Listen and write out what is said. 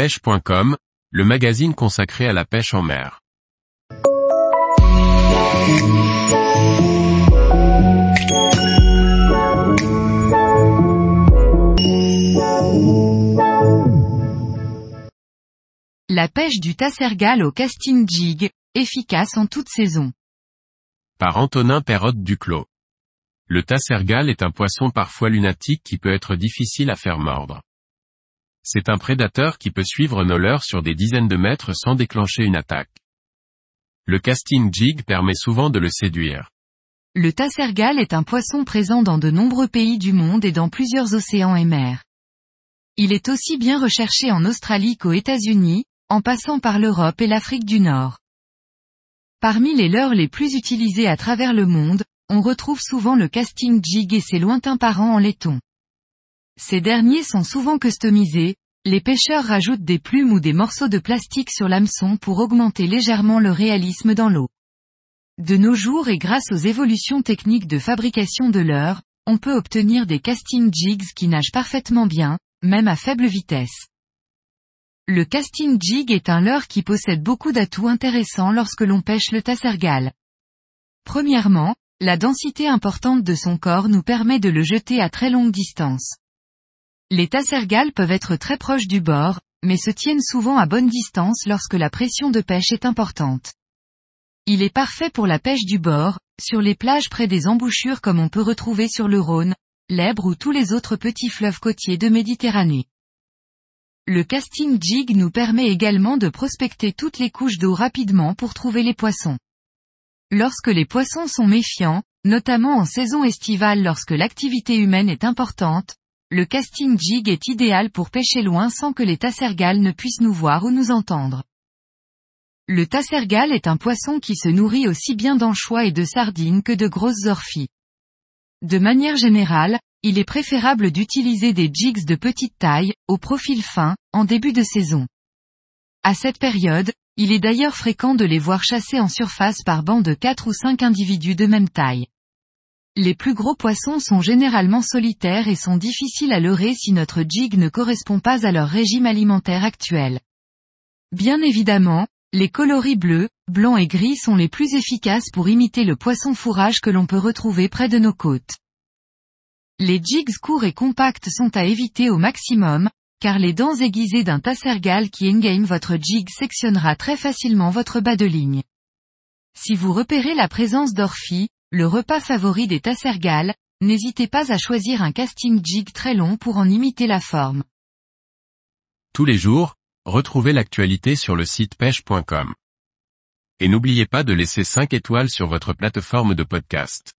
pêche.com, le magazine consacré à la pêche en mer. La pêche du tassergal au casting jig, efficace en toute saison. Par Antonin Perrotte Duclos. Le tassergal est un poisson parfois lunatique qui peut être difficile à faire mordre. C'est un prédateur qui peut suivre nos leurres sur des dizaines de mètres sans déclencher une attaque. Le casting jig permet souvent de le séduire. Le tassergal est un poisson présent dans de nombreux pays du monde et dans plusieurs océans et mers. Il est aussi bien recherché en Australie qu'aux États-Unis, en passant par l'Europe et l'Afrique du Nord. Parmi les leurres les plus utilisés à travers le monde, on retrouve souvent le casting jig et ses lointains parents en laiton. Ces derniers sont souvent customisés, les pêcheurs rajoutent des plumes ou des morceaux de plastique sur l'hameçon pour augmenter légèrement le réalisme dans l'eau. De nos jours et grâce aux évolutions techniques de fabrication de leurres, on peut obtenir des casting jigs qui nagent parfaitement bien, même à faible vitesse. Le casting jig est un leurre qui possède beaucoup d'atouts intéressants lorsque l'on pêche le tassergal. Premièrement, la densité importante de son corps nous permet de le jeter à très longue distance. Les tassergales peuvent être très proches du bord, mais se tiennent souvent à bonne distance lorsque la pression de pêche est importante. Il est parfait pour la pêche du bord, sur les plages près des embouchures comme on peut retrouver sur le Rhône, l'Ebre ou tous les autres petits fleuves côtiers de Méditerranée. Le casting jig nous permet également de prospecter toutes les couches d'eau rapidement pour trouver les poissons. Lorsque les poissons sont méfiants, notamment en saison estivale lorsque l'activité humaine est importante, le casting jig est idéal pour pêcher loin sans que les tassergales ne puissent nous voir ou nous entendre. Le tassergal est un poisson qui se nourrit aussi bien d'anchois et de sardines que de grosses orphies. De manière générale, il est préférable d'utiliser des jigs de petite taille, au profil fin, en début de saison. À cette période, il est d'ailleurs fréquent de les voir chasser en surface par bancs de 4 ou 5 individus de même taille. Les plus gros poissons sont généralement solitaires et sont difficiles à leurrer si notre jig ne correspond pas à leur régime alimentaire actuel. Bien évidemment, les coloris bleus, blancs et gris sont les plus efficaces pour imiter le poisson fourrage que l'on peut retrouver près de nos côtes. Les jigs courts et compacts sont à éviter au maximum, car les dents aiguisées d'un tassergal qui engame votre jig sectionnera très facilement votre bas de ligne. Si vous repérez la présence d'orphies, le repas favori des tassergales, n'hésitez pas à choisir un casting jig très long pour en imiter la forme. Tous les jours, retrouvez l'actualité sur le site pêche.com. Et n'oubliez pas de laisser 5 étoiles sur votre plateforme de podcast.